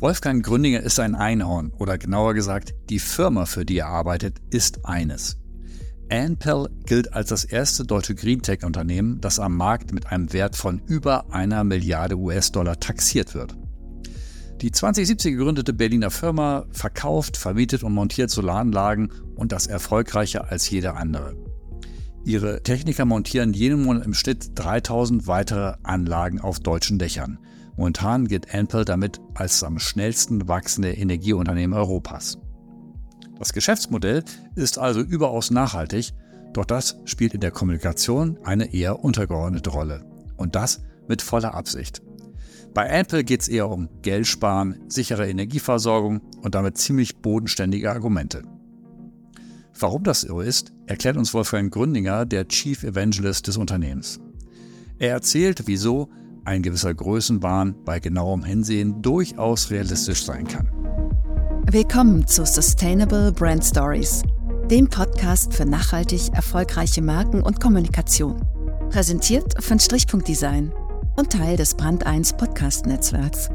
Wolfgang Gründinger ist ein Einhorn oder genauer gesagt, die Firma, für die er arbeitet, ist eines. Anpel gilt als das erste deutsche Greentech-Unternehmen, das am Markt mit einem Wert von über einer Milliarde US-Dollar taxiert wird. Die 2070 gegründete Berliner Firma verkauft, vermietet und montiert Solaranlagen und das erfolgreicher als jede andere. Ihre Techniker montieren jeden Monat im Schnitt 3000 weitere Anlagen auf deutschen Dächern. Momentan gilt Ampel damit als am schnellsten wachsende Energieunternehmen Europas. Das Geschäftsmodell ist also überaus nachhaltig, doch das spielt in der Kommunikation eine eher untergeordnete Rolle. Und das mit voller Absicht. Bei Ampel geht es eher um Geld sparen, sichere Energieversorgung und damit ziemlich bodenständige Argumente. Warum das so ist, erklärt uns Wolfgang Gründinger, der Chief Evangelist des Unternehmens. Er erzählt, wieso ein gewisser Größenwahn bei genauem Hinsehen durchaus realistisch sein kann. Willkommen zu Sustainable Brand Stories, dem Podcast für nachhaltig erfolgreiche Marken und Kommunikation. Präsentiert von Strichpunkt Design und Teil des Brand 1 Podcast Netzwerks.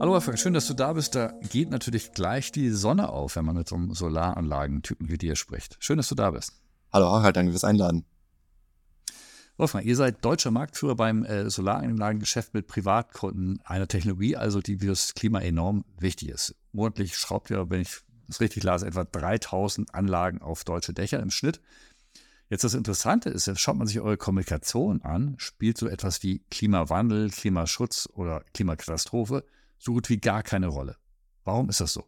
Hallo Wolfgang, schön, dass du da bist. Da geht natürlich gleich die Sonne auf, wenn man mit so einem Solaranlagentypen wie dir spricht. Schön, dass du da bist. Hallo Harald, danke fürs Einladen. Wolfgang, ihr seid deutscher Marktführer beim äh, Solaranlagengeschäft mit Privatkunden, einer Technologie, also die für das Klima enorm wichtig ist. Monatlich schraubt ihr, wenn ich das richtig las, etwa 3000 Anlagen auf deutsche Dächer im Schnitt. Jetzt das Interessante ist, jetzt schaut man sich eure Kommunikation an, spielt so etwas wie Klimawandel, Klimaschutz oder Klimakatastrophe so gut wie gar keine Rolle. Warum ist das so?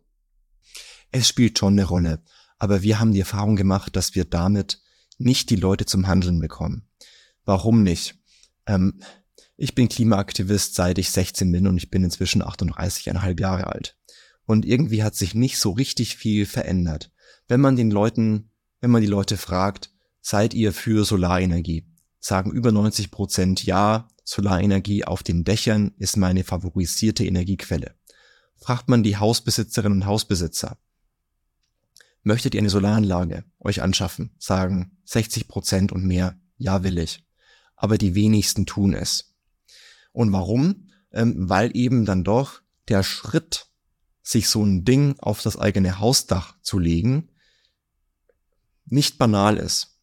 Es spielt schon eine Rolle. Aber wir haben die Erfahrung gemacht, dass wir damit nicht die Leute zum Handeln bekommen. Warum nicht? Ähm, ich bin Klimaaktivist, seit ich 16 bin und ich bin inzwischen 38,5 Jahre alt. Und irgendwie hat sich nicht so richtig viel verändert. Wenn man den Leuten, wenn man die Leute fragt, seid ihr für Solarenergie? Sagen über 90 Prozent ja, Solarenergie auf den Dächern ist meine favorisierte Energiequelle. Fragt man die Hausbesitzerinnen und Hausbesitzer, Möchtet ihr eine Solaranlage euch anschaffen? Sagen 60 Prozent und mehr, ja will ich. Aber die wenigsten tun es. Und warum? Ähm, weil eben dann doch der Schritt, sich so ein Ding auf das eigene Hausdach zu legen, nicht banal ist.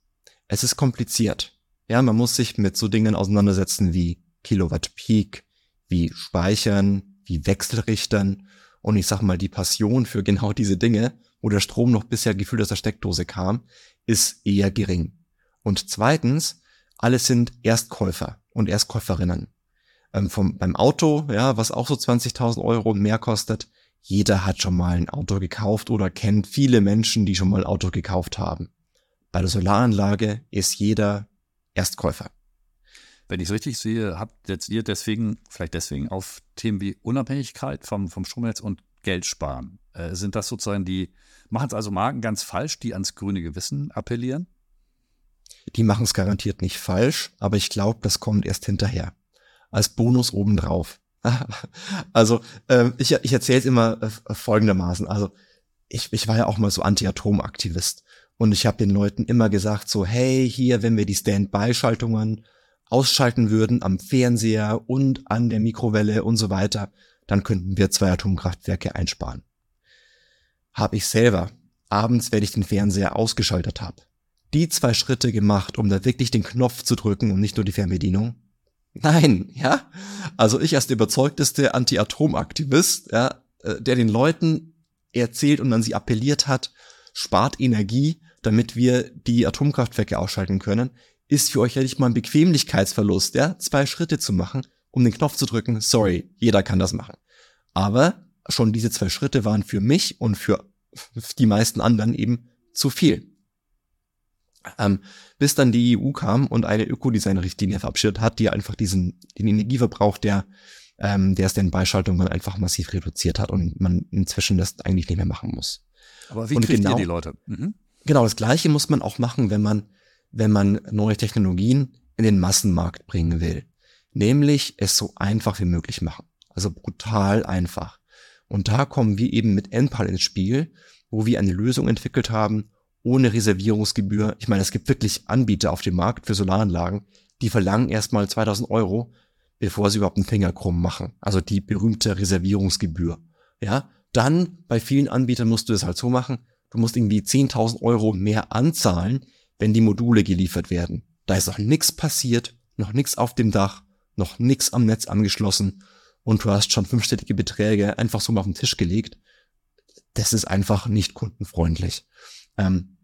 Es ist kompliziert. Ja, man muss sich mit so Dingen auseinandersetzen wie Kilowatt Peak, wie Speichern, wie Wechselrichtern und ich sag mal die Passion für genau diese Dinge wo der Strom noch bisher gefühlt aus der Steckdose kam, ist eher gering. Und zweitens, alle sind Erstkäufer und Erstkäuferinnen. Ähm, vom, beim Auto, ja, was auch so 20.000 Euro mehr kostet, jeder hat schon mal ein Auto gekauft oder kennt viele Menschen, die schon mal ein Auto gekauft haben. Bei der Solaranlage ist jeder Erstkäufer. Wenn ich es richtig sehe, habt jetzt ihr deswegen, vielleicht deswegen auf Themen wie Unabhängigkeit vom, vom Stromnetz und Geld sparen. Äh, sind das sozusagen die, machen es also Marken ganz falsch, die ans grüne Gewissen appellieren? Die machen es garantiert nicht falsch, aber ich glaube, das kommt erst hinterher. Als Bonus obendrauf. also, äh, ich, ich erzähle es immer äh, folgendermaßen. Also, ich, ich war ja auch mal so Anti-Atom-Aktivist. Und ich habe den Leuten immer gesagt, so, hey, hier, wenn wir die Standby-Schaltungen ausschalten würden am Fernseher und an der Mikrowelle und so weiter, dann könnten wir zwei Atomkraftwerke einsparen. Habe ich selber, abends, wenn ich den Fernseher ausgeschaltet habe, die zwei Schritte gemacht, um da wirklich den Knopf zu drücken und nicht nur die Fernbedienung? Nein, ja? Also ich als der überzeugteste Anti-Atom-Aktivist, ja, äh, der den Leuten erzählt und an sie appelliert hat, spart Energie, damit wir die Atomkraftwerke ausschalten können, ist für euch ja nicht mal ein Bequemlichkeitsverlust, ja, zwei Schritte zu machen, um den Knopf zu drücken. Sorry, jeder kann das machen. Aber schon diese zwei Schritte waren für mich und für die meisten anderen eben zu viel. Ähm, bis dann die EU kam und eine Ökodesign-Richtlinie verabschiedet hat, die einfach diesen den Energieverbrauch der ähm, der Standby-Schaltungen einfach massiv reduziert hat und man inzwischen das eigentlich nicht mehr machen muss. Aber wie und kriegt genau, ihr die Leute? Mhm. Genau, das Gleiche muss man auch machen, wenn man wenn man neue Technologien in den Massenmarkt bringen will. Nämlich es so einfach wie möglich machen. Also brutal einfach. Und da kommen wir eben mit Enpal ins Spiel, wo wir eine Lösung entwickelt haben, ohne Reservierungsgebühr. Ich meine, es gibt wirklich Anbieter auf dem Markt für Solaranlagen, die verlangen erstmal 2000 Euro, bevor sie überhaupt einen Finger krumm machen. Also die berühmte Reservierungsgebühr. Ja, dann bei vielen Anbietern musst du es halt so machen, du musst irgendwie 10.000 Euro mehr anzahlen, wenn die Module geliefert werden. Da ist noch nichts passiert, noch nichts auf dem Dach, noch nichts am Netz angeschlossen und du hast schon fünfstellige Beträge einfach so mal auf den Tisch gelegt. Das ist einfach nicht kundenfreundlich. Ähm,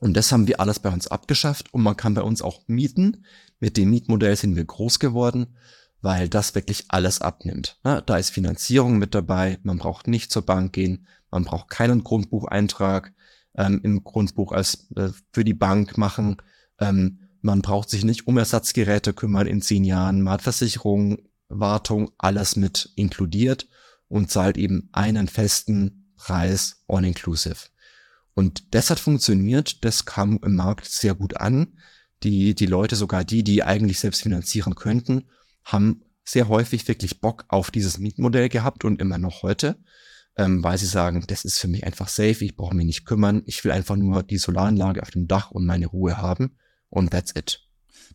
und das haben wir alles bei uns abgeschafft und man kann bei uns auch mieten. Mit dem Mietmodell sind wir groß geworden, weil das wirklich alles abnimmt. Da ist Finanzierung mit dabei, man braucht nicht zur Bank gehen, man braucht keinen Grundbucheintrag ähm, im Grundbuch als äh, für die Bank machen. Ähm, man braucht sich nicht um Ersatzgeräte kümmern in zehn Jahren. Man hat Versicherung, Wartung, alles mit inkludiert und zahlt eben einen festen Preis all inclusive. Und das hat funktioniert, das kam im Markt sehr gut an. Die, die Leute, sogar die, die eigentlich selbst finanzieren könnten, haben sehr häufig wirklich Bock auf dieses Mietmodell gehabt und immer noch heute, ähm, weil sie sagen, das ist für mich einfach safe, ich brauche mich nicht kümmern, ich will einfach nur die Solaranlage auf dem Dach und meine Ruhe haben und that's it.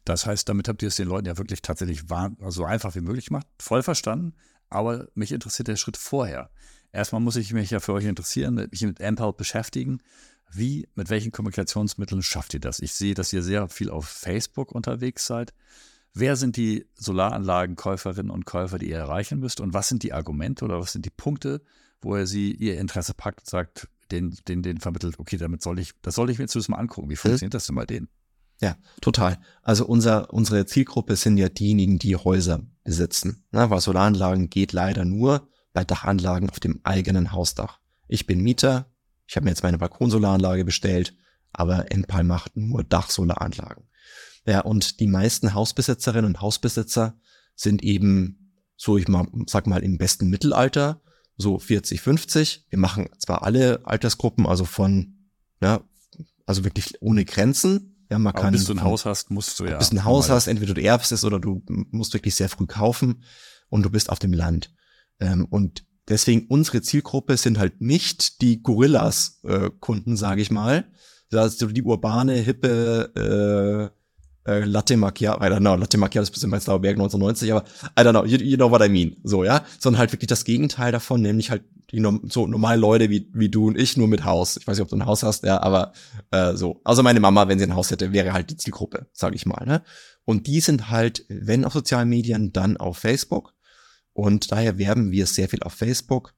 Das heißt, damit habt ihr es den Leuten ja wirklich tatsächlich so einfach wie möglich gemacht, voll verstanden, aber mich interessiert der Schritt vorher. Erstmal muss ich mich ja für euch interessieren, mich mit Ampel beschäftigen. Wie, mit welchen Kommunikationsmitteln schafft ihr das? Ich sehe, dass ihr sehr viel auf Facebook unterwegs seid. Wer sind die Solaranlagenkäuferinnen und Käufer, die ihr erreichen müsst? Und was sind die Argumente oder was sind die Punkte, wo ihr sie ihr Interesse packt und sagt, den, den, den vermittelt, okay, damit soll ich, das soll ich mir jetzt mal angucken. Wie funktioniert das denn bei denen? Ja, total. Also unser, unsere Zielgruppe sind ja diejenigen, die Häuser besitzen. Na, weil Solaranlagen geht leider nur bei Dachanlagen auf dem eigenen Hausdach. Ich bin Mieter, ich habe mir jetzt meine Balkonsolaranlage bestellt, aber Enpal macht nur Dachsolaranlagen. Ja, und die meisten Hausbesitzerinnen und Hausbesitzer sind eben, so ich mal, sag mal, im besten Mittelalter, so 40, 50. Wir machen zwar alle Altersgruppen, also von, ja, also wirklich ohne Grenzen. Ja, man Aber kann. Bis du ein Haus hast, musst du ja. Bis du ein Haus hast, entweder du erbst es oder du musst wirklich sehr früh kaufen und du bist auf dem Land. Ähm, und deswegen unsere Zielgruppe sind halt nicht die Gorillas-Kunden, äh, sage ich mal. Ist die urbane, hippe äh, äh, Latte Macchiato, I don't know, Latte Macchiato ist bisschen bei Zauberberg 1990, aber I don't know, you, you know what I mean. So, ja. Sondern halt wirklich das Gegenteil davon, nämlich halt die so normale Leute wie, wie du und ich, nur mit Haus. Ich weiß nicht, ob du ein Haus hast, ja, aber äh, so. Also meine Mama, wenn sie ein Haus hätte, wäre halt die Zielgruppe, sage ich mal. Ne? Und die sind halt, wenn auf sozialen Medien, dann auf Facebook. Und daher werben wir sehr viel auf Facebook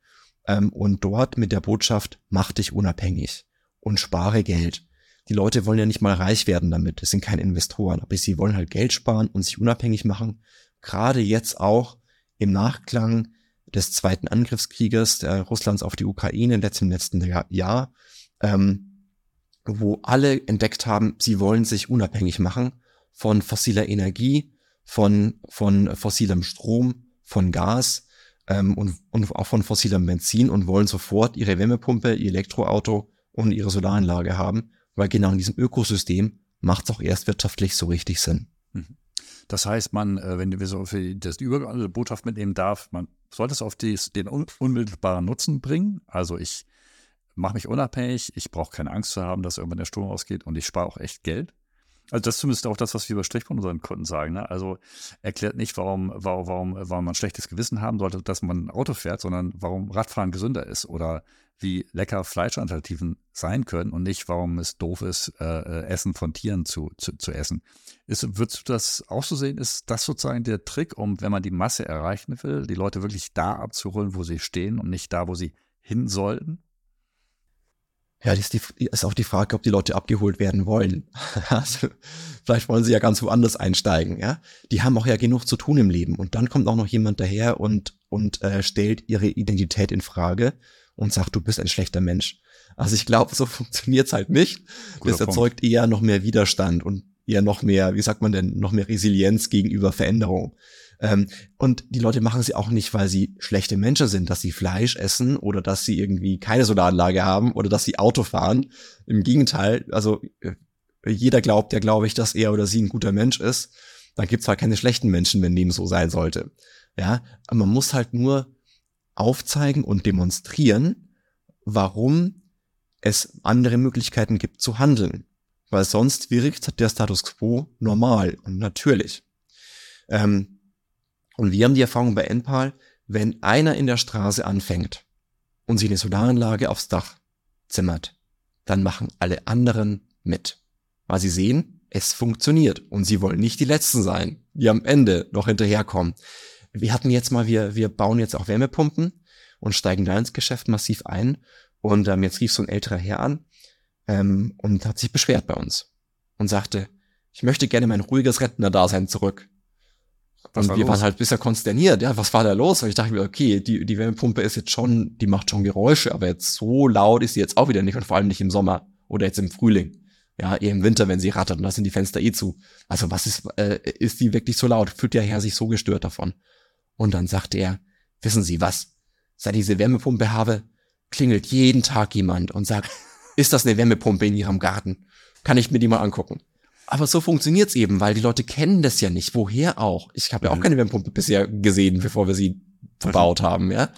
ähm, und dort mit der Botschaft, mach dich unabhängig und spare Geld. Die Leute wollen ja nicht mal reich werden damit, das sind keine Investoren, aber sie wollen halt Geld sparen und sich unabhängig machen. Gerade jetzt auch im Nachklang des zweiten Angriffskrieges der Russlands auf die Ukraine im letzten, letzten Jahr, ähm, wo alle entdeckt haben, sie wollen sich unabhängig machen von fossiler Energie, von, von fossilem Strom, von Gas ähm, und, und auch von fossilem Benzin und wollen sofort ihre Wärmepumpe, ihr Elektroauto und ihre Solaranlage haben, weil genau in diesem Ökosystem macht es auch erst wirtschaftlich so richtig Sinn. Mhm. Das heißt, man, äh, wenn wir so für das die übergeordnete Botschaft mitnehmen darf, man sollte es auf die, den unmittelbaren Nutzen bringen. Also ich mache mich unabhängig, ich brauche keine Angst zu haben, dass irgendwann der Strom ausgeht und ich spare auch echt Geld. Also das ist zumindest auch das, was wir über Strichpunkt unseren Kunden sagen. Ne? Also erklärt nicht, warum, warum, warum, warum man schlechtes Gewissen haben sollte, dass man ein Auto fährt, sondern warum Radfahren gesünder ist oder wie lecker Fleischalternativen sein können und nicht, warum es doof ist, äh, äh, Essen von Tieren zu, zu, zu essen. Ist, würdest du das auch so sehen? Ist das sozusagen der Trick, um, wenn man die Masse erreichen will, die Leute wirklich da abzuholen, wo sie stehen und nicht da, wo sie hin sollten? Ja, das ist, die, ist auch die Frage, ob die Leute abgeholt werden wollen. also, vielleicht wollen sie ja ganz woanders einsteigen, ja. Die haben auch ja genug zu tun im Leben. Und dann kommt auch noch jemand daher und, und äh, stellt ihre Identität in Frage und sagt, du bist ein schlechter Mensch. Also ich glaube, so funktioniert's halt nicht. Guter das erzeugt Punkt. eher noch mehr Widerstand und eher noch mehr, wie sagt man denn, noch mehr Resilienz gegenüber Veränderung. Ähm, und die Leute machen sie auch nicht, weil sie schlechte Menschen sind, dass sie Fleisch essen oder dass sie irgendwie keine Solaranlage haben oder dass sie Auto fahren. Im Gegenteil, also äh, jeder glaubt ja, glaube ich, dass er oder sie ein guter Mensch ist. Dann gibt's halt keine schlechten Menschen, wenn dem so sein sollte. Ja, aber man muss halt nur aufzeigen und demonstrieren, warum es andere Möglichkeiten gibt zu handeln. Weil sonst wirkt der Status quo normal und natürlich. Ähm, Und wir haben die Erfahrung bei Enpal, wenn einer in der Straße anfängt und sich eine Solaranlage aufs Dach zimmert, dann machen alle anderen mit. Weil sie sehen, es funktioniert und sie wollen nicht die Letzten sein, die am Ende noch hinterherkommen. Wir hatten jetzt mal, wir, wir bauen jetzt auch Wärmepumpen und steigen da ins Geschäft massiv ein. Und ähm, jetzt rief so ein älterer Herr an ähm, und hat sich beschwert bei uns und sagte, ich möchte gerne mein ruhiges Rentner-Dasein zurück. Was und war wir los? waren halt bisher konsterniert. Ja, was war da los? Und ich dachte mir, okay, die, die Wärmepumpe ist jetzt schon, die macht schon Geräusche, aber jetzt so laut ist sie jetzt auch wieder nicht und vor allem nicht im Sommer oder jetzt im Frühling. Ja, eher im Winter, wenn sie rattert und da sind die Fenster eh zu. Also was ist, äh, ist die wirklich so laut? Fühlt der Herr sich so gestört davon? Und dann sagte er, wissen Sie was? Seit ich diese Wärmepumpe habe, klingelt jeden Tag jemand und sagt, ist das eine Wärmepumpe in Ihrem Garten? Kann ich mir die mal angucken? Aber so funktioniert's eben, weil die Leute kennen das ja nicht. Woher auch? Ich habe ja auch mhm. keine Wärmepumpe bisher gesehen, bevor wir sie verbaut haben, ja.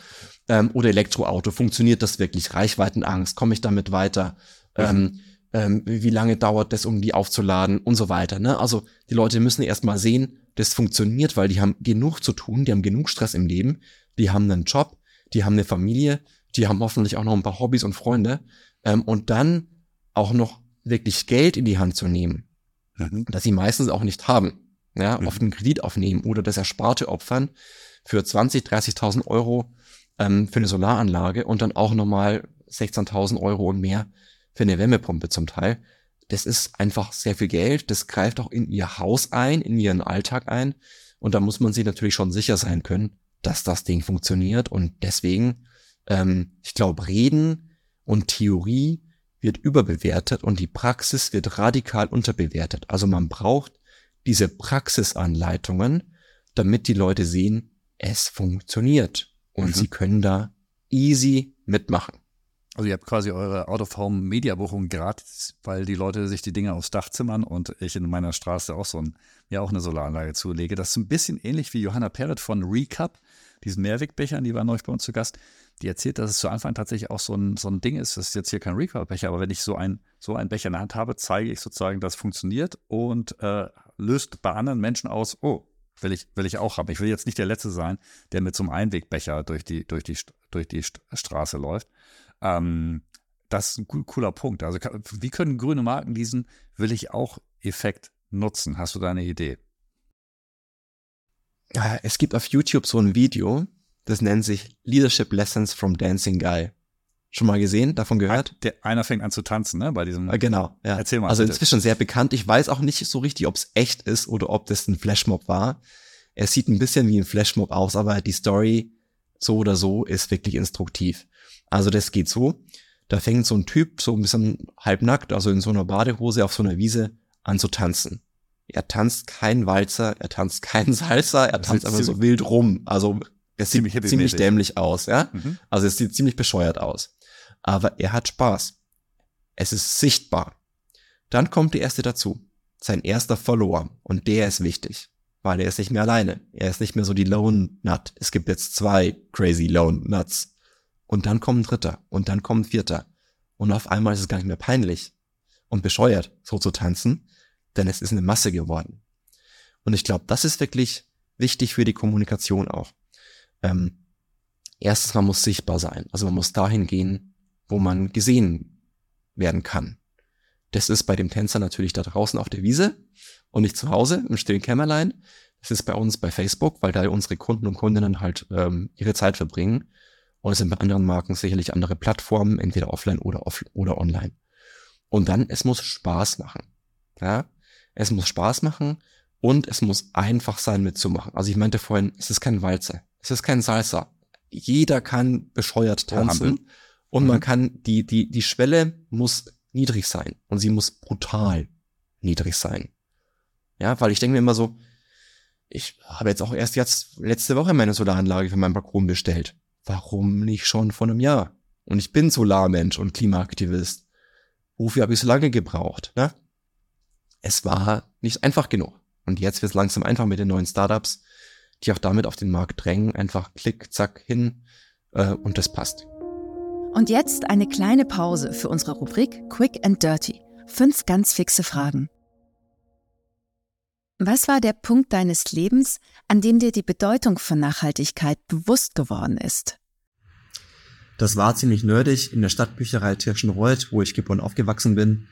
Ähm, oder Elektroauto. Funktioniert das wirklich? Reichweitenangst? Komme ich damit weiter? Mhm. Ähm, ähm, wie lange dauert das, um die aufzuladen und so weiter. Ne? Also die Leute müssen erst mal sehen, das funktioniert, weil die haben genug zu tun, die haben genug Stress im Leben, die haben einen Job, die haben eine Familie, die haben hoffentlich auch noch ein paar Hobbys und Freunde. Ähm, und dann auch noch wirklich Geld in die Hand zu nehmen mhm. das sie meistens auch nicht haben. Ja, mhm. oft einen Kredit aufnehmen oder das Ersparte opfern für 20, 30.000 Euro ähm, für eine Solaranlage und dann auch nochmal 16.000 Euro und mehr für eine Wärmepumpe zum Teil. Das ist einfach sehr viel Geld. Das greift auch in ihr Haus ein, in ihren Alltag ein. Und da muss man sich natürlich schon sicher sein können, dass das Ding funktioniert. Und deswegen, ähm, ich glaube, Reden und Theorie wird überbewertet und die Praxis wird radikal unterbewertet. Also man braucht diese Praxisanleitungen, damit die Leute sehen, es funktioniert und mhm. sie können da easy mitmachen. Also ihr habt quasi eure Out-of-Home-Media-Buchung gratis, weil die Leute sich die Dinge aufs Dach zimmern und ich in meiner Straße auch so ein, ja auch eine Solaranlage zulege. Das ist ein bisschen ähnlich wie Johanna Perret von Recap, diesen Mehrwegbechern, die war neulich bei uns zu Gast die erzählt, dass es zu Anfang tatsächlich auch so ein, so ein Ding ist. Das ist jetzt hier kein Recall-Becher, aber wenn ich so, ein, so einen Becher in der Hand habe, zeige ich sozusagen, dass es funktioniert und äh, löst bei anderen Menschen aus, oh, will ich, will ich auch haben. Ich will jetzt nicht der Letzte sein, der mit so einem Einwegbecher durch die, durch die, durch die Straße läuft. Ähm, das ist ein cooler Punkt. Also, wie können grüne Marken diesen will ich auch Effekt nutzen? Hast du da eine Idee? Es gibt auf YouTube so ein Video, das nennt sich Leadership Lessons from Dancing Guy. Schon mal gesehen, davon gehört? Der, einer fängt an zu tanzen, ne? Bei diesem. Äh, genau, ja. Erzähl mal. Also bitte. inzwischen sehr bekannt. Ich weiß auch nicht so richtig, ob es echt ist oder ob das ein Flashmob war. Er sieht ein bisschen wie ein Flashmob aus, aber die Story so oder so ist wirklich instruktiv. Also das geht so. Da fängt so ein Typ so ein bisschen halbnackt, also in so einer Badehose auf so einer Wiese an zu tanzen. Er tanzt kein Walzer, er tanzt kein Salsa, er tanzt einfach so wild rum. Also es sieht ziemlich, ziemlich dämlich aus, ja. Mhm. Also es sieht ziemlich bescheuert aus. Aber er hat Spaß. Es ist sichtbar. Dann kommt der erste dazu. Sein erster Follower. Und der ist wichtig. Weil er ist nicht mehr alleine. Er ist nicht mehr so die Lone Nut. Es gibt jetzt zwei crazy Lone Nuts. Und dann kommt ein dritter. Und dann kommt ein vierter. Und auf einmal ist es gar nicht mehr peinlich und bescheuert, so zu tanzen, denn es ist eine Masse geworden. Und ich glaube, das ist wirklich wichtig für die Kommunikation auch. Ähm, erstens, man muss sichtbar sein. Also man muss dahin gehen, wo man gesehen werden kann. Das ist bei dem Tänzer natürlich da draußen auf der Wiese und nicht zu Hause im stillen Kämmerlein. Das ist bei uns bei Facebook, weil da unsere Kunden und Kundinnen halt ähm, ihre Zeit verbringen. Und es sind bei anderen Marken sicherlich andere Plattformen, entweder offline oder off oder online. Und dann, es muss Spaß machen. Ja, es muss Spaß machen und es muss einfach sein mitzumachen. Also ich meinte vorhin, es ist kein Walzer. Es ist kein Salsa. Jeder kann bescheuert tanzen und mhm. man kann, die, die, die Schwelle muss niedrig sein und sie muss brutal niedrig sein. Ja, weil ich denke mir immer so, ich habe jetzt auch erst jetzt letzte Woche meine Solaranlage für meinen Balkon bestellt. Warum nicht schon vor einem Jahr? Und ich bin Solarmensch und Klimaaktivist. Wofür habe ich so lange gebraucht? Ne? Es war nicht einfach genug. Und jetzt wird es langsam einfach mit den neuen Startups die auch damit auf den Markt drängen. Einfach klick, zack, hin äh, und das passt. Und jetzt eine kleine Pause für unsere Rubrik Quick and Dirty. Fünf ganz fixe Fragen. Was war der Punkt deines Lebens, an dem dir die Bedeutung von Nachhaltigkeit bewusst geworden ist? Das war ziemlich nerdig in der Stadtbücherei Tirschenreuth, wo ich geboren aufgewachsen bin.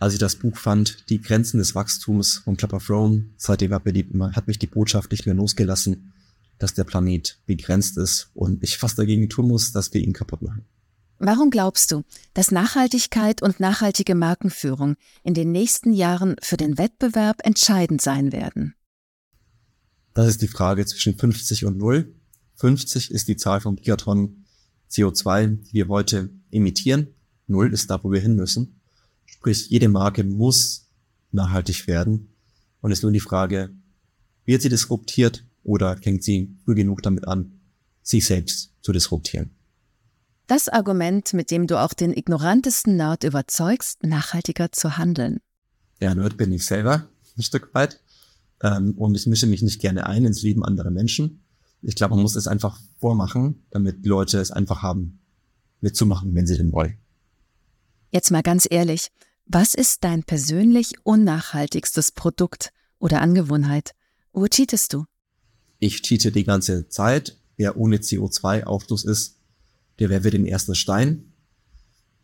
Als ich das Buch fand, Die Grenzen des Wachstums von Clapper Throne, seitdem war beliebt, hat mich die Botschaft nicht mehr losgelassen, dass der Planet begrenzt ist und ich fast dagegen tun muss, dass wir ihn kaputt machen. Warum glaubst du, dass Nachhaltigkeit und nachhaltige Markenführung in den nächsten Jahren für den Wettbewerb entscheidend sein werden? Das ist die Frage zwischen 50 und 0. 50 ist die Zahl von Gigatonnen CO2, die wir heute emittieren. 0 ist da, wo wir hin müssen. Sprich, jede Marke muss nachhaltig werden. Und es ist nur die Frage, wird sie disruptiert oder fängt sie früh genug damit an, sich selbst zu disruptieren? Das Argument, mit dem du auch den ignorantesten Nerd überzeugst, nachhaltiger zu handeln. Ja, Nerd bin ich selber, ein Stück weit. Ähm, und ich mische mich nicht gerne ein ins Leben anderer Menschen. Ich glaube, man muss es einfach vormachen, damit Leute es einfach haben, mitzumachen, wenn sie denn wollen. Jetzt mal ganz ehrlich, was ist dein persönlich unnachhaltigstes Produkt oder Angewohnheit? Wo cheatest du? Ich cheate die ganze Zeit. Wer ohne CO2-Ausstoß ist, der wäre den ersten Stein.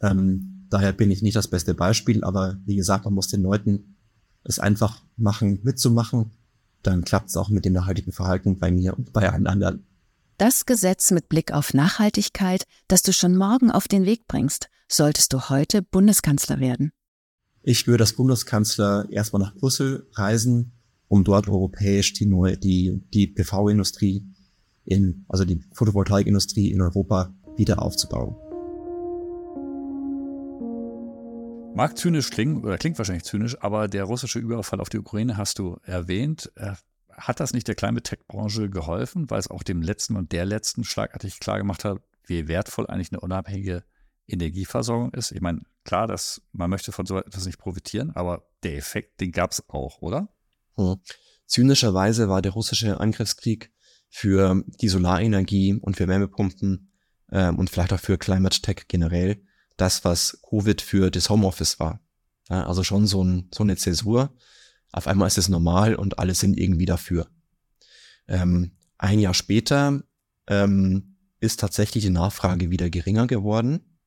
Ähm, daher bin ich nicht das beste Beispiel, aber wie gesagt, man muss den Leuten es einfach machen, mitzumachen. Dann klappt es auch mit dem nachhaltigen Verhalten bei mir und bei allen anderen. Das Gesetz mit Blick auf Nachhaltigkeit, das du schon morgen auf den Weg bringst, solltest du heute Bundeskanzler werden. Ich würde als Bundeskanzler erstmal nach Brüssel reisen, um dort europäisch die neue, die, die PV-Industrie in, also die Photovoltaikindustrie in Europa wieder aufzubauen. Mag zynisch klingen, oder klingt wahrscheinlich zynisch, aber der russische Überfall auf die Ukraine hast du erwähnt. Äh, hat das nicht der Climate Tech-Branche geholfen, weil es auch dem letzten und der letzten schlagartig klar gemacht hat, wie wertvoll eigentlich eine unabhängige Energieversorgung ist? Ich meine, klar, dass man möchte von so etwas nicht profitieren, aber der Effekt, den gab es auch, oder? Hm. Zynischerweise war der russische Angriffskrieg für die Solarenergie und für Wärmepumpen ähm, und vielleicht auch für Climate Tech generell das, was Covid für das Homeoffice war. Ja, also schon so, ein, so eine Zäsur. Auf einmal ist es normal und alle sind irgendwie dafür. Ähm, ein Jahr später ähm, ist tatsächlich die Nachfrage wieder geringer geworden.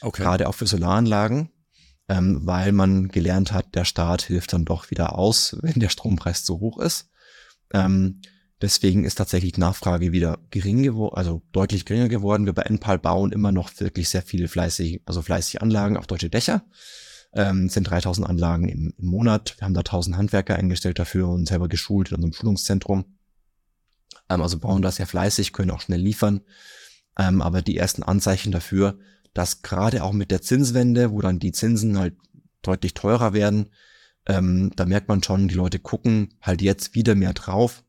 Okay. Gerade auch für Solaranlagen, ähm, weil man gelernt hat, der Staat hilft dann doch wieder aus, wenn der Strompreis zu hoch ist. Ähm, Deswegen ist tatsächlich die Nachfrage wieder gering geworden, also deutlich geringer geworden. Wir bei Enpal bauen immer noch wirklich sehr viele fleißig, also fleißige Anlagen auf deutsche Dächer. Ähm, sind 3000 Anlagen im, im, Monat. Wir haben da 1000 Handwerker eingestellt dafür und selber geschult in unserem Schulungszentrum. Ähm, also bauen da sehr fleißig, können auch schnell liefern. Ähm, aber die ersten Anzeichen dafür, dass gerade auch mit der Zinswende, wo dann die Zinsen halt deutlich teurer werden, ähm, da merkt man schon, die Leute gucken halt jetzt wieder mehr drauf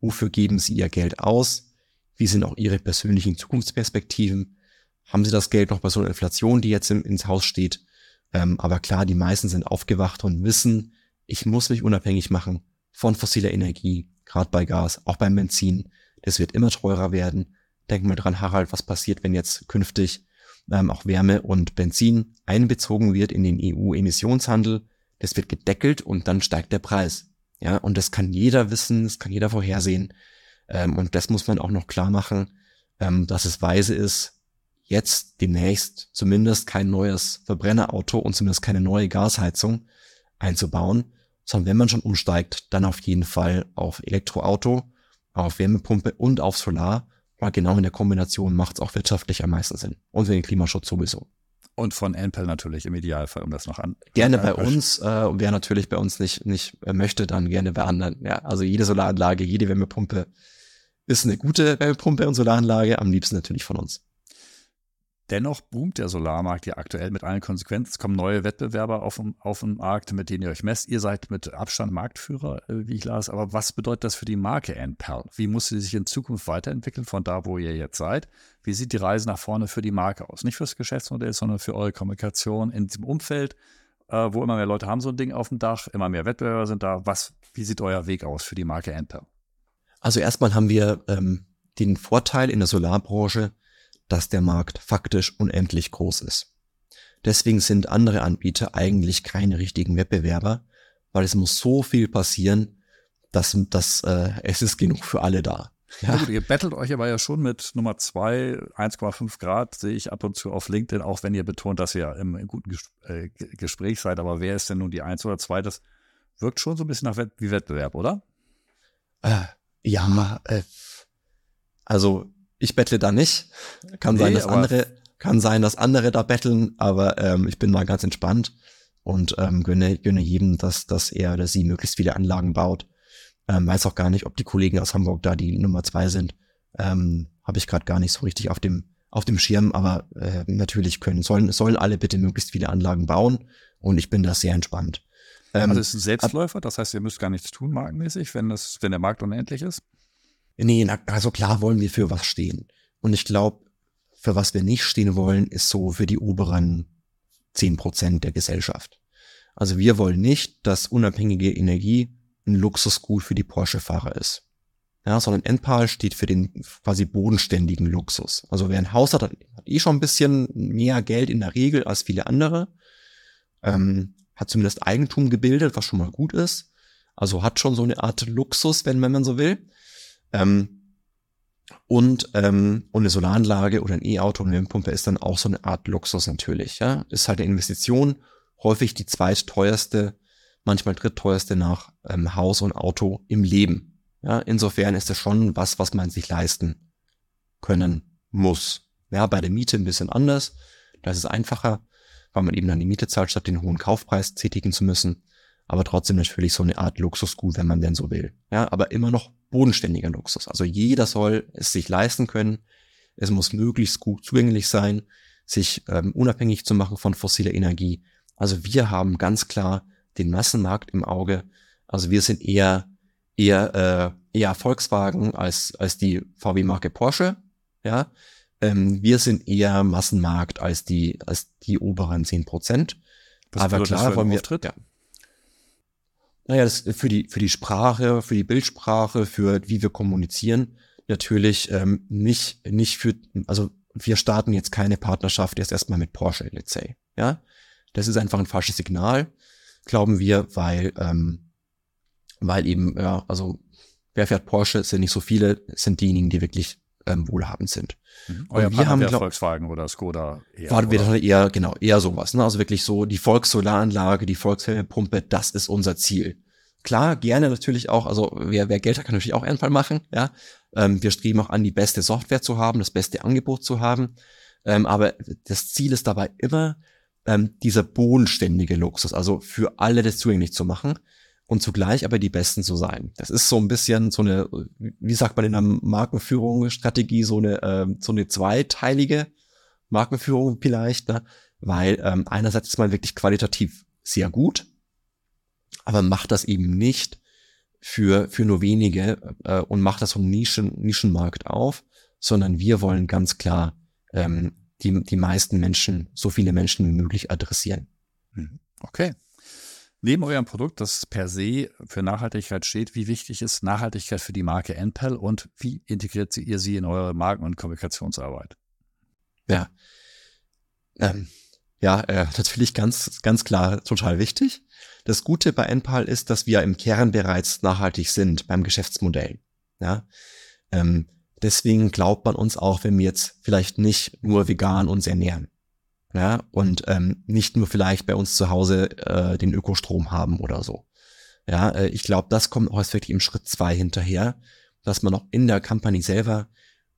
Wofür geben sie ihr Geld aus? Wie sind auch ihre persönlichen Zukunftsperspektiven? Haben sie das Geld noch bei so einer Inflation, die jetzt im, ins Haus steht? Ähm, aber klar, die meisten sind aufgewacht und wissen, ich muss mich unabhängig machen von fossiler Energie, gerade bei Gas, auch beim Benzin. Das wird immer teurer werden. Denk mal dran, Harald, was passiert, wenn jetzt künftig ähm, auch Wärme und Benzin einbezogen wird in den EU-Emissionshandel. Das wird gedeckelt und dann steigt der Preis. Ja, und das kann jeder wissen, das kann jeder vorhersehen. Ähm, und das muss man auch noch klar machen, ähm, dass es weise ist, jetzt demnächst zumindest kein neues Verbrennerauto und zumindest keine neue Gasheizung einzubauen, sondern wenn man schon umsteigt, dann auf jeden Fall auf Elektroauto, auf Wärmepumpe und auf Solar, weil genau in der Kombination macht es auch wirtschaftlich am meisten Sinn und für den Klimaschutz sowieso. Und von Enpel natürlich im Idealfall, um das noch an. Gerne bei uns, äh, wer natürlich bei uns nicht, nicht äh, möchte, dann gerne bei anderen. Ja, also jede Solaranlage, jede Wärmepumpe ist eine gute Wärmepumpe und Solaranlage, am liebsten natürlich von uns. Dennoch boomt der Solarmarkt ja aktuell mit allen Konsequenzen. Es kommen neue Wettbewerber auf, auf den Markt, mit denen ihr euch messt. Ihr seid mit Abstand Marktführer, äh, wie ich las. Aber was bedeutet das für die Marke Enpal? Wie muss sie sich in Zukunft weiterentwickeln von da, wo ihr jetzt seid? Wie sieht die Reise nach vorne für die Marke aus? Nicht fürs Geschäftsmodell, sondern für eure Kommunikation in diesem Umfeld, äh, wo immer mehr Leute haben so ein Ding auf dem Dach, immer mehr Wettbewerber sind da. Was, wie sieht euer Weg aus für die Marke Enpal? Also erstmal haben wir ähm, den Vorteil in der Solarbranche, dass der Markt faktisch unendlich groß ist. Deswegen sind andere Anbieter eigentlich keine richtigen Wettbewerber, weil es muss so viel passieren, das, das, äh, es ist genug für alle da. Ja. gut, ihr bettelt euch aber ja schon mit Nummer 2, 1,5 Grad, sehe ich ab und zu auf LinkedIn, auch wenn ihr betont, dass ihr im guten Ges äh, Gespräch seid. Aber wer ist denn nun die 1 oder 2? Das wirkt schon so ein bisschen nach Wett wie Wettbewerb, oder? Äh, ja, äh, also ich bettle da nicht. Kann nee, sein, dass andere, kann sein, dass andere da betteln, aber ähm, ich bin mal ganz entspannt und ähm, gönne, gönne jedem, dass, dass er oder sie möglichst viele Anlagen baut. Ähm, weiß auch gar nicht, ob die Kollegen aus Hamburg da die Nummer zwei sind. Ähm, Habe ich gerade gar nicht so richtig auf dem auf dem Schirm, aber äh, natürlich können sollen sollen alle bitte möglichst viele Anlagen bauen und ich bin da sehr entspannt. Ähm, also es ist ein Selbstläufer, das heißt, ihr müsst gar nichts tun markenmäßig, wenn das wenn der Markt unendlich ist. Nee, na, also klar wollen wir für was stehen und ich glaube, für was wir nicht stehen wollen, ist so für die oberen zehn Prozent der Gesellschaft. Also wir wollen nicht, dass unabhängige Energie ein Luxusgut für die Porsche-Fahrer ist. Ja, sondern Endpal steht für den quasi bodenständigen Luxus. Also wer ein Haus hat, hat, eh schon ein bisschen mehr Geld in der Regel als viele andere. Ähm, hat zumindest Eigentum gebildet, was schon mal gut ist. Also hat schon so eine Art Luxus, wenn, wenn man so will. Ähm, und, ähm, und eine Solaranlage oder ein E-Auto und eine Wärmepumpe ist dann auch so eine Art Luxus natürlich. Ja? Ist halt eine Investition, häufig die zweitteuerste manchmal drittteuerste nach ähm, Haus und Auto im Leben. Ja, insofern ist es schon was, was man sich leisten können muss. Ja, bei der Miete ein bisschen anders. Da ist es einfacher, weil man eben dann die Miete zahlt, statt den hohen Kaufpreis tätigen zu müssen. Aber trotzdem natürlich so eine Art Luxusgut, wenn man denn so will. Ja, aber immer noch bodenständiger Luxus. Also jeder soll es sich leisten können. Es muss möglichst gut zugänglich sein, sich ähm, unabhängig zu machen von fossiler Energie. Also wir haben ganz klar den Massenmarkt im Auge. Also wir sind eher eher äh, eher Volkswagen als als die VW-Marke Porsche, ja. Ähm, wir sind eher Massenmarkt als die als die oberen zehn Prozent. Aber klar wollen wir. Auftritt? Ja. Naja, das für die für die Sprache, für die Bildsprache, für wie wir kommunizieren natürlich ähm, nicht nicht für also wir starten jetzt keine Partnerschaft erst erstmal mit Porsche, let's say, ja. Das ist einfach ein falsches Signal glauben wir, weil, ähm, weil eben, ja, also wer fährt Porsche, sind nicht so viele, sind diejenigen, die wirklich ähm, wohlhabend sind. Mhm. Euer wir haben glaub, Volkswagen oder Skoda eher. War wir eher, genau, eher sowas. Ne? Also wirklich so die Volkssolaranlage, die Volkswärmepumpe, das ist unser Ziel. Klar, gerne natürlich auch, also wer, wer Geld hat, kann natürlich auch einen Fall machen, ja. Ähm, wir streben auch an, die beste Software zu haben, das beste Angebot zu haben. Ähm, aber das Ziel ist dabei immer, ähm, dieser bodenständige Luxus, also für alle das zugänglich zu machen und zugleich aber die Besten zu sein. Das ist so ein bisschen so eine, wie sagt man in der Markenführungsstrategie, so eine, äh, so eine zweiteilige Markenführung vielleicht, ne? weil ähm, einerseits ist man wirklich qualitativ sehr gut, aber macht das eben nicht für, für nur wenige äh, und macht das einen Nischen, Nischenmarkt auf, sondern wir wollen ganz klar ähm, die, die meisten Menschen, so viele Menschen wie möglich adressieren. Mhm. Okay. Neben eurem Produkt, das per se für Nachhaltigkeit steht, wie wichtig ist Nachhaltigkeit für die Marke NPEL und wie integriert ihr sie in eure Marken- und Kommunikationsarbeit? Ja, ähm, ja, äh, natürlich ganz, ganz klar total wichtig. Das Gute bei NPAL ist, dass wir im Kern bereits nachhaltig sind beim Geschäftsmodell. Ja, ähm, Deswegen glaubt man uns auch, wenn wir jetzt vielleicht nicht nur vegan uns ernähren. Ja, und ähm, nicht nur vielleicht bei uns zu Hause äh, den Ökostrom haben oder so. Ja, äh, ich glaube, das kommt häufig wirklich im Schritt zwei hinterher, dass man auch in der Company selber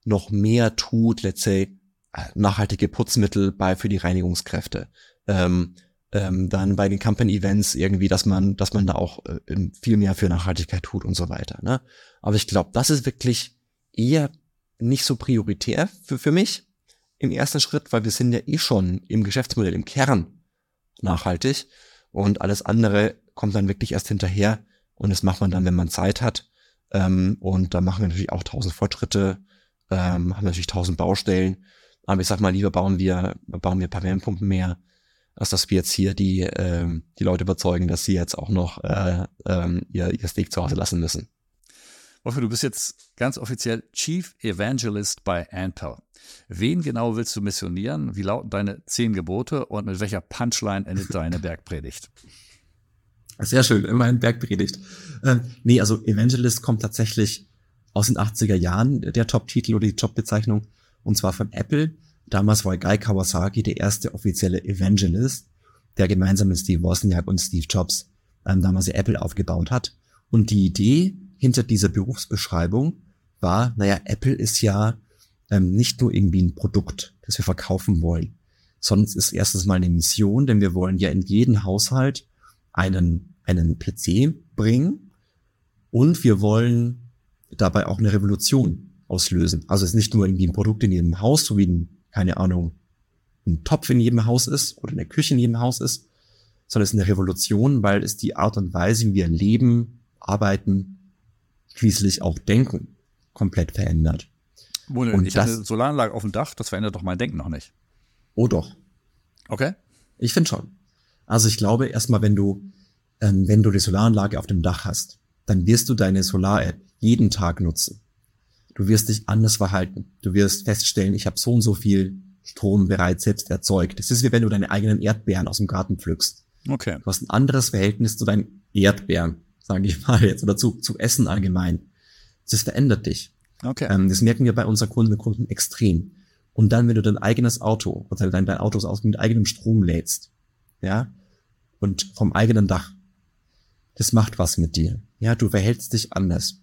noch mehr tut, let's say, äh, nachhaltige Putzmittel bei für die Reinigungskräfte. Ähm, ähm, dann bei den Company Events irgendwie, dass man, dass man da auch äh, viel mehr für Nachhaltigkeit tut und so weiter. Ne? Aber ich glaube, das ist wirklich eher nicht so prioritär für, für mich im ersten Schritt, weil wir sind ja eh schon im Geschäftsmodell im Kern nachhaltig und alles andere kommt dann wirklich erst hinterher und das macht man dann, wenn man Zeit hat. Ähm, und da machen wir natürlich auch tausend Fortschritte, ähm, haben natürlich tausend Baustellen. Aber ich sag mal, lieber bauen wir, bauen wir ein paar Wärmepumpen mehr, als dass wir jetzt hier die, ähm, die Leute überzeugen, dass sie jetzt auch noch äh, ihr, ihr Steak zu Hause lassen müssen. Wolfgang, du bist jetzt ganz offiziell Chief Evangelist bei Anpel. Wen genau willst du missionieren? Wie lauten deine zehn Gebote und mit welcher Punchline endet deine Bergpredigt? Sehr schön, immerhin Bergpredigt. Ähm, nee, also Evangelist kommt tatsächlich aus den 80er Jahren, der Top-Titel oder die Jobbezeichnung, und zwar von Apple. Damals war Guy Kawasaki der erste offizielle Evangelist, der gemeinsam mit Steve Wozniak und Steve Jobs ähm, damals Apple aufgebaut hat. Und die Idee hinter dieser Berufsbeschreibung war, naja, Apple ist ja ähm, nicht nur irgendwie ein Produkt, das wir verkaufen wollen, sondern es ist erstens mal eine Mission, denn wir wollen ja in jeden Haushalt einen, einen PC bringen und wir wollen dabei auch eine Revolution auslösen. Also es ist nicht nur irgendwie ein Produkt in jedem Haus, so wie ein, keine Ahnung, ein Topf in jedem Haus ist oder eine Küche in jedem Haus ist, sondern es ist eine Revolution, weil es die Art und Weise, wie wir leben, arbeiten, schließlich auch denken, komplett verändert. Moment, und ich das, hatte Solaranlage auf dem Dach, das verändert doch mein Denken noch nicht. Oh doch. Okay. Ich finde schon. Also ich glaube erstmal, wenn du, ähm, wenn du die Solaranlage auf dem Dach hast, dann wirst du deine Solar-App jeden Tag nutzen. Du wirst dich anders verhalten. Du wirst feststellen, ich habe so und so viel Strom bereits selbst erzeugt. Das ist wie wenn du deine eigenen Erdbeeren aus dem Garten pflückst. Okay. Du hast ein anderes Verhältnis zu deinen Erdbeeren, sage ich mal jetzt, oder zu, zu Essen allgemein. Das verändert dich. Okay. Ähm, das merken wir bei unseren Kunden und Kunden extrem. Und dann, wenn du dein eigenes Auto, oder dein, dein Auto aus mit eigenem Strom lädst, ja, und vom eigenen Dach, das macht was mit dir. Ja, du verhältst dich anders.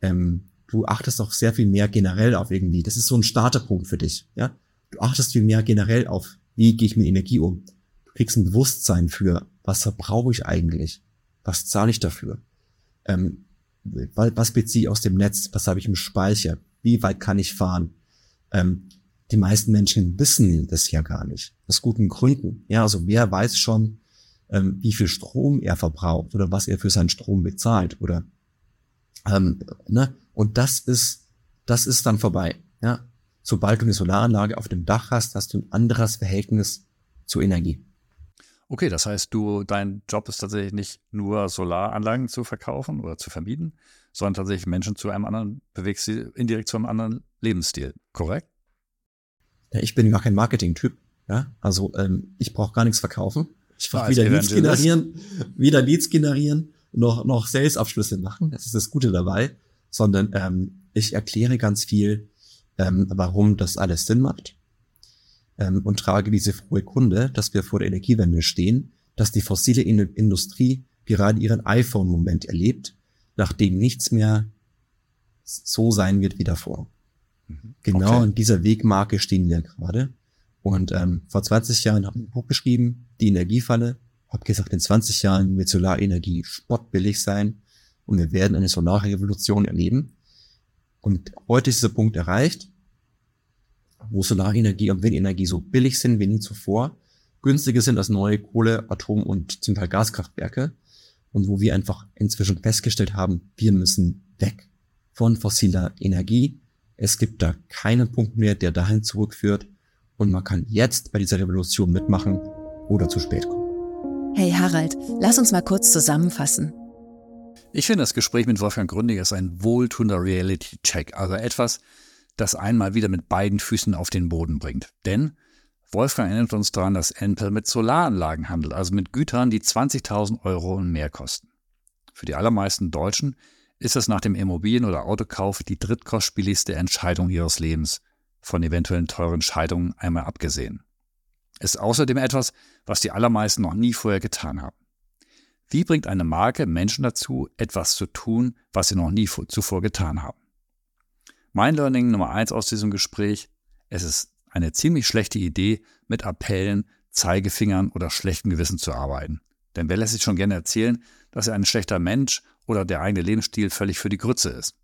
Ähm, du achtest auch sehr viel mehr generell auf irgendwie. Das ist so ein Starterpunkt für dich. Ja, du achtest viel mehr generell auf, wie gehe ich mit Energie um. Du kriegst ein Bewusstsein für, was verbrauche ich eigentlich? Was zahle ich dafür? Ähm, was beziehe ich aus dem Netz? Was habe ich im Speicher? Wie weit kann ich fahren? Ähm, die meisten Menschen wissen das ja gar nicht. Aus guten Gründen. Ja, also wer weiß schon, ähm, wie viel Strom er verbraucht oder was er für seinen Strom bezahlt oder ähm, ne? Und das ist, das ist dann vorbei. Ja, sobald du eine Solaranlage auf dem Dach hast, hast du ein anderes Verhältnis zur Energie. Okay, das heißt, du, dein Job ist tatsächlich nicht nur Solaranlagen zu verkaufen oder zu vermieten, sondern tatsächlich Menschen zu einem anderen, bewegst sie indirekt zu einem anderen Lebensstil, korrekt? Ja, ich bin gar kein Marketing-Typ. Ja, also ähm, ich brauche gar nichts verkaufen. Ich brauche weder Leads generieren, weder Leads generieren, noch, noch Sales-Abschlüsse machen. Das ist das Gute dabei. Sondern ähm, ich erkläre ganz viel, ähm, warum das alles Sinn macht. Ähm, und trage diese frohe Kunde, dass wir vor der Energiewende stehen, dass die fossile Industrie gerade ihren iPhone-Moment erlebt, nachdem nichts mehr so sein wird wie davor. Mhm. Genau okay. in dieser Wegmarke stehen wir gerade. Und ähm, vor 20 Jahren habe ich ein Buch geschrieben, die Energiefalle. Habe gesagt, in 20 Jahren wird Solarenergie spottbillig sein und wir werden eine Solarrevolution erleben. Und heute ist dieser Punkt erreicht, wo Solarenergie und Windenergie so billig sind wie nie zuvor, günstiger sind als neue Kohle, Atom und zum Teil Gaskraftwerke und wo wir einfach inzwischen festgestellt haben, wir müssen weg von fossiler Energie. Es gibt da keinen Punkt mehr, der dahin zurückführt und man kann jetzt bei dieser Revolution mitmachen oder zu spät kommen. Hey Harald, lass uns mal kurz zusammenfassen. Ich finde, das Gespräch mit Wolfgang Gründiger ist ein wohltuender Reality-Check, also etwas, das einmal wieder mit beiden Füßen auf den Boden bringt. Denn Wolfgang erinnert uns daran, dass Enpel mit Solaranlagen handelt, also mit Gütern, die 20.000 Euro und mehr kosten. Für die allermeisten Deutschen ist es nach dem Immobilien- oder Autokauf die drittkostspieligste Entscheidung ihres Lebens, von eventuellen teuren Scheidungen einmal abgesehen. Ist außerdem etwas, was die allermeisten noch nie vorher getan haben. Wie bringt eine Marke Menschen dazu, etwas zu tun, was sie noch nie zuvor getan haben? Mein Learning Nummer eins aus diesem Gespräch, es ist eine ziemlich schlechte Idee, mit Appellen, Zeigefingern oder schlechtem Gewissen zu arbeiten. Denn wer lässt sich schon gerne erzählen, dass er ein schlechter Mensch oder der eigene Lebensstil völlig für die Grütze ist?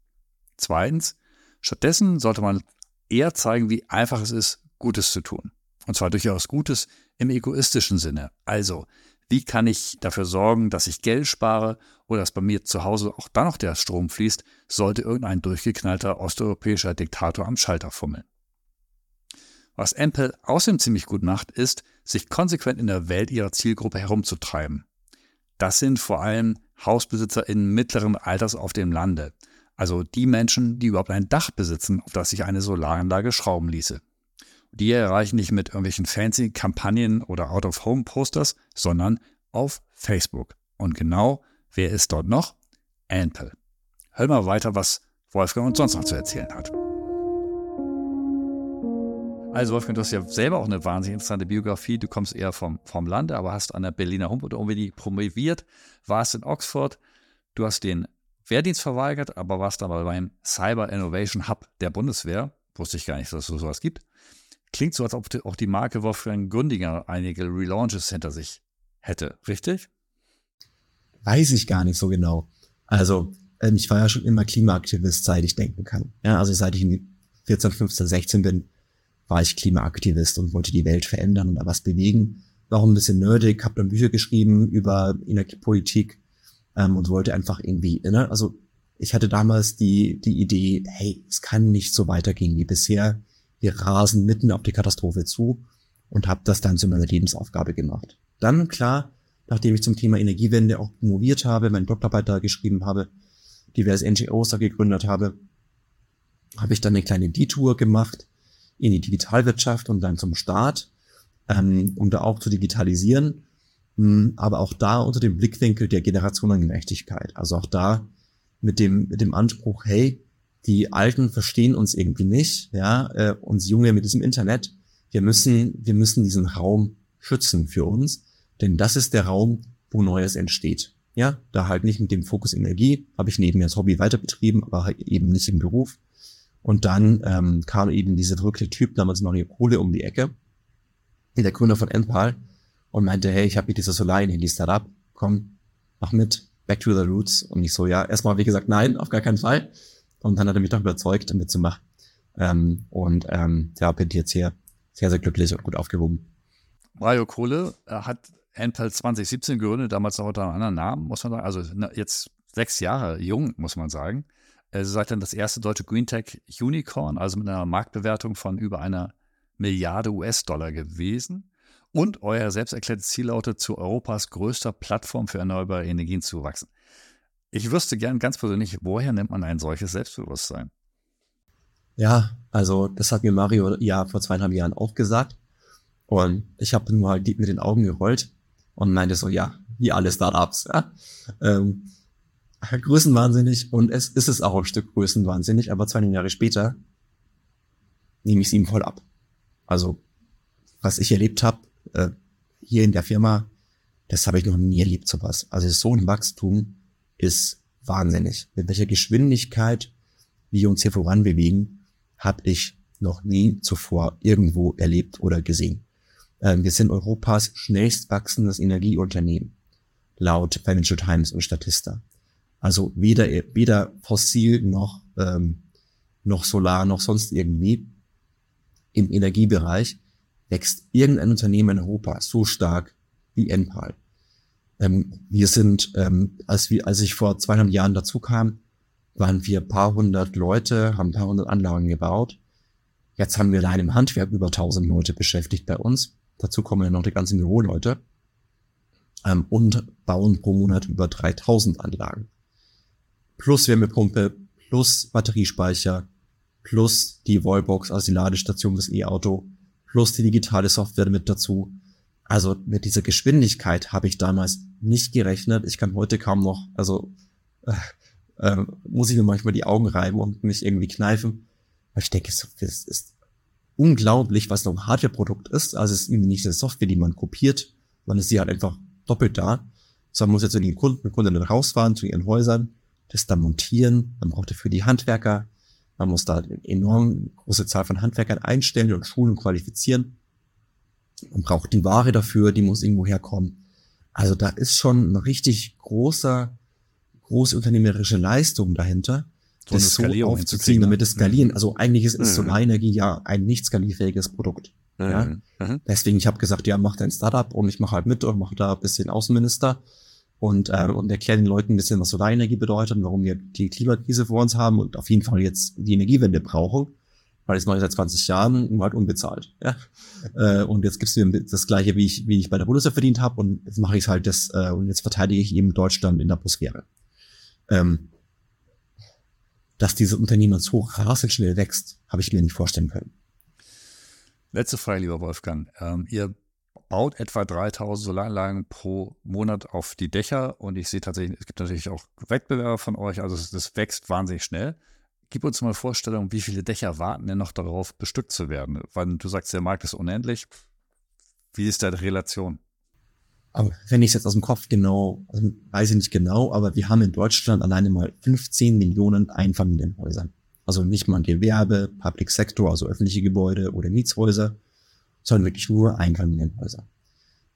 Zweitens, stattdessen sollte man eher zeigen, wie einfach es ist, Gutes zu tun. Und zwar durchaus Gutes im egoistischen Sinne. Also, wie kann ich dafür sorgen, dass ich Geld spare oder dass bei mir zu Hause auch dann noch der Strom fließt, sollte irgendein durchgeknallter osteuropäischer Diktator am Schalter fummeln. Was Ampel außerdem ziemlich gut macht, ist, sich konsequent in der Welt ihrer Zielgruppe herumzutreiben. Das sind vor allem Hausbesitzer in mittleren Alters auf dem Lande, also die Menschen, die überhaupt ein Dach besitzen, auf das sich eine Solaranlage schrauben ließe. Die erreichen nicht mit irgendwelchen fancy Kampagnen oder Out-of-Home-Posters, sondern auf Facebook. Und genau, wer ist dort noch? Ampel. Hör mal weiter, was Wolfgang uns sonst noch zu erzählen hat. Also Wolfgang, du hast ja selber auch eine wahnsinnig interessante Biografie. Du kommst eher vom, vom Lande, aber hast an der Berliner Humboldt-Uni promoviert, warst in Oxford. Du hast den Wehrdienst verweigert, aber warst aber beim Cyber Innovation Hub der Bundeswehr. Wusste ich gar nicht, dass es sowas gibt. Klingt so, als ob auch die Marke Wolfgang Gründinger einige Relaunches hinter sich hätte, richtig? Weiß ich gar nicht so genau. Also, ähm, ich war ja schon immer Klimaaktivist, seit ich denken kann. Ja, also seit ich 14, 15, 16 bin, war ich Klimaaktivist und wollte die Welt verändern und da was bewegen. War auch ein bisschen nerdig, habe dann Bücher geschrieben über Energiepolitik ähm, und wollte einfach irgendwie, ne, also ich hatte damals die, die Idee, hey, es kann nicht so weitergehen wie bisher. Wir rasen mitten auf die Katastrophe zu und habe das dann zu meiner Lebensaufgabe gemacht. Dann, klar, nachdem ich zum Thema Energiewende auch promoviert habe, meine Doktorarbeit da geschrieben habe, diverse NGOs da gegründet habe, habe ich dann eine kleine Detour gemacht in die Digitalwirtschaft und dann zum Staat, ähm, um da auch zu digitalisieren, hm, aber auch da unter dem Blickwinkel der Generationengerechtigkeit. Also auch da mit dem, mit dem Anspruch, hey, die Alten verstehen uns irgendwie nicht, ja, äh, uns Junge mit diesem Internet. Wir müssen, wir müssen diesen Raum schützen für uns, denn das ist der Raum, wo Neues entsteht. Ja, da halt nicht mit dem Fokus Energie, habe ich nebenher als Hobby weiter betrieben, aber halt eben nicht im Beruf. Und dann ähm, kam eben dieser verrückte Typ, damals noch die Kohle um die Ecke, der Gründer von Enpal, und meinte, hey, ich habe hier dieses Solarenergie-Startup, komm, mach mit, back to the roots. Und ich so, ja, erstmal wie gesagt, nein, auf gar keinen Fall. Und dann hat er mich doch überzeugt, damit zu machen. Ähm, und ähm, ja, bin jetzt hier sehr, sehr glücklich und gut aufgehoben. Mario Kohle hat Enpal 2017 gegründet, damals noch unter einem anderen Namen, muss man sagen. Also jetzt sechs Jahre jung, muss man sagen. Also seid dann das erste deutsche Green Tech Unicorn, also mit einer Marktbewertung von über einer Milliarde US-Dollar gewesen. Und euer selbst erklärtes Ziel lautet, zu Europas größter Plattform für erneuerbare Energien zu wachsen. Ich wüsste gern ganz persönlich, woher nimmt man ein solches Selbstbewusstsein? Ja, also das hat mir Mario ja vor zweieinhalb Jahren auch gesagt. Und ich habe nur halt mit den Augen gerollt und meinte so, ja, wie alle Startups. Ja? Ähm, größenwahnsinnig und es ist es auch ein Stück größenwahnsinnig, aber zwei Jahre später nehme ich es ihm voll ab. Also, was ich erlebt habe äh, hier in der Firma, das habe ich noch nie erlebt, sowas. Also so ein Wachstum ist wahnsinnig. Mit welcher Geschwindigkeit wir uns hier voranbewegen, habe ich noch nie zuvor irgendwo erlebt oder gesehen. Ähm, wir sind Europas schnellst wachsendes Energieunternehmen, laut Financial Times und Statista. Also weder, weder fossil noch, ähm, noch Solar noch sonst irgendwie im Energiebereich wächst irgendein Unternehmen in Europa so stark wie Enpal. Ähm, wir sind, ähm, als, wir, als ich vor zweieinhalb Jahren dazu kam, waren wir paar hundert Leute, haben paar hundert Anlagen gebaut. Jetzt haben wir allein im Handwerk über tausend Leute beschäftigt bei uns. Dazu kommen ja noch die ganzen Büroleute. Ähm, und bauen pro Monat über 3000 Anlagen plus Wärmepumpe, plus Batteriespeicher, plus die Wallbox, also die Ladestation des E-Auto, plus die digitale Software mit dazu. Also mit dieser Geschwindigkeit habe ich damals nicht gerechnet. Ich kann heute kaum noch, also äh, äh, muss ich mir manchmal die Augen reiben und mich irgendwie kneifen. Weil ich denke, es ist unglaublich, was noch ein Hardware-Produkt ist. Also es ist irgendwie nicht eine Software, die man kopiert, man ist sie halt einfach doppelt da. So man muss jetzt zu den Kunden, Kunden rausfahren, zu ihren Häusern, das dann montieren. Man braucht dafür die Handwerker. Man muss da eine enorm große Zahl von Handwerkern einstellen und schulen und qualifizieren. Man braucht die Ware dafür, die muss irgendwo herkommen. Also da ist schon eine richtig großer, große unternehmerische Leistung dahinter, so das so aufzuziehen, damit es skalieren. Also eigentlich ist, ist mhm. Solarenergie ja ein nicht skalierfähiges Produkt. Mhm. Ja? Mhm. Deswegen, ich habe gesagt, ja, mach dein Startup und ich mache halt mit und mache da ein bisschen Außenminister und, äh, und erklären den Leuten ein bisschen, was Solarenergie bedeutet und warum wir die Klimakrise vor uns haben und auf jeden Fall jetzt die Energiewende brauchen. Weil das mache ich seit 20 Jahren und halt unbezahlt. Ja? Äh, und jetzt gibt's mir das gleiche, wie ich, wie ich bei der Bundeswehr verdient habe und jetzt mache ich halt das äh, und jetzt verteidige ich eben Deutschland in der Atmosphäre. Ähm, dass diese Unternehmen so rasend schnell wächst, habe ich mir nicht vorstellen können. Letzte Frage, lieber Wolfgang. Ähm, ihr baut etwa 3000 Solaranlagen pro Monat auf die Dächer und ich sehe tatsächlich, es gibt natürlich auch Wettbewerber von euch, also das wächst wahnsinnig schnell. Gib uns mal Vorstellung, wie viele Dächer warten denn noch darauf, bestückt zu werden? Weil du sagst, der Markt ist unendlich. Wie ist da die Relation? Aber wenn ich es jetzt aus dem Kopf genau, also weiß ich nicht genau, aber wir haben in Deutschland alleine mal 15 Millionen Einfamilienhäuser. Also nicht mal Gewerbe, Public Sector, also öffentliche Gebäude oder Mietshäuser, sondern wirklich nur Einfamilienhäuser.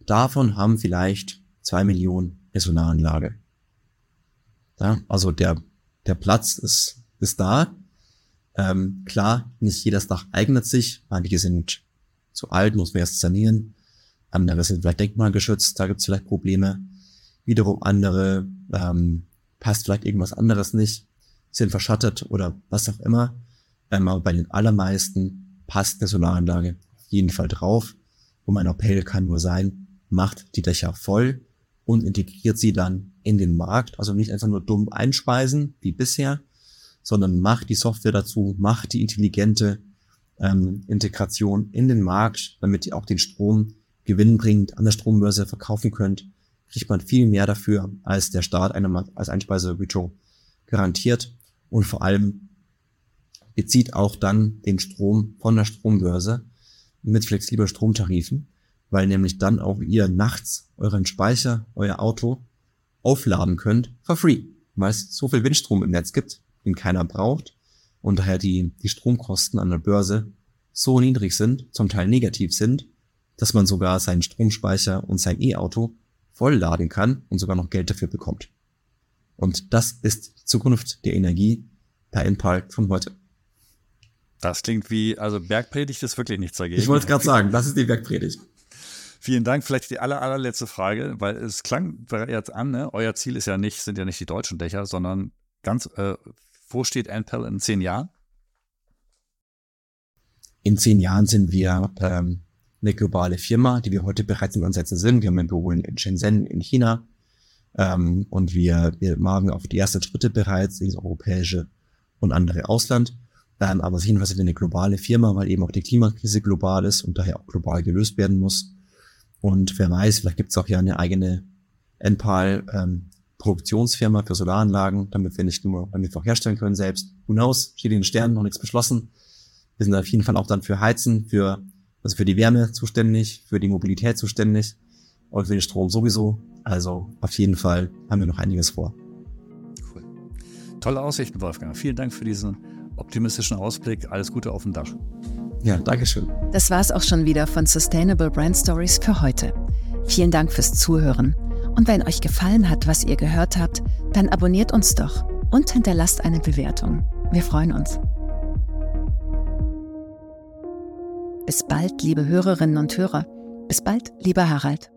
Davon haben vielleicht zwei Millionen eine Solaranlage. Ja, also der, der Platz ist, ist da. Ähm, klar, nicht jedes Dach eignet sich. Manche sind zu alt, muss man erst sanieren. Andere sind vielleicht denkmalgeschützt, da gibt es vielleicht Probleme. Wiederum andere ähm, passt vielleicht irgendwas anderes nicht, sind verschattet oder was auch immer. Ähm, aber bei den allermeisten passt eine Solaranlage auf jeden Fall drauf. Und mein Appell kann nur sein, macht die Dächer voll und integriert sie dann in den Markt. Also nicht einfach nur dumm einspeisen wie bisher, sondern macht die Software dazu, macht die intelligente ähm, Integration in den Markt, damit ihr auch den Strom gewinnbringend an der Strombörse verkaufen könnt, kriegt man viel mehr dafür, als der Staat einem als Einspeiseretro garantiert. Und vor allem bezieht auch dann den Strom von der Strombörse mit flexibler Stromtarifen, weil nämlich dann auch ihr nachts euren Speicher, euer Auto aufladen könnt for free, weil es so viel Windstrom im Netz gibt, den keiner braucht und daher die, die Stromkosten an der Börse so niedrig sind, zum Teil negativ sind, dass man sogar seinen Stromspeicher und sein E-Auto voll laden kann und sogar noch Geld dafür bekommt. Und das ist die Zukunft der Energie per Enpal von heute. Das klingt wie, also Bergpredigt ist wirklich nichts dagegen. Ich wollte es gerade sagen, das ist die Bergpredigt. Vielen Dank. Vielleicht die aller, allerletzte Frage, weil es klang jetzt an, ne? euer Ziel ist ja nicht, sind ja nicht die deutschen Dächer, sondern ganz, äh, wo steht Enpal in zehn Jahren? In zehn Jahren sind wir ähm, eine globale Firma, die wir heute bereits im Ansätzen sind. Wir haben ein Büro in Shenzhen in China ähm, und wir, wir machen auf die ersten Schritte bereits ins europäische und andere Ausland. Ähm, aber jedenfalls sind wir eine globale Firma, weil eben auch die Klimakrise global ist und daher auch global gelöst werden muss. Und wer weiß, vielleicht gibt es auch ja eine eigene Enpal ähm, Produktionsfirma für Solaranlagen, damit wir nicht nur damit wir auch herstellen können selbst. Who knows? Steht in den Sternen, noch nichts beschlossen. Wir sind auf jeden Fall auch dann für Heizen, für also für die Wärme zuständig, für die Mobilität zuständig und für den Strom sowieso. Also auf jeden Fall haben wir noch einiges vor. Cool. Tolle Aussichten, Wolfgang. Vielen Dank für diesen optimistischen Ausblick. Alles Gute auf dem Dach. Ja, Dankeschön. Das war es auch schon wieder von Sustainable Brand Stories für heute. Vielen Dank fürs Zuhören. Und wenn euch gefallen hat, was ihr gehört habt, dann abonniert uns doch und hinterlasst eine Bewertung. Wir freuen uns. Bis bald, liebe Hörerinnen und Hörer. Bis bald, lieber Harald.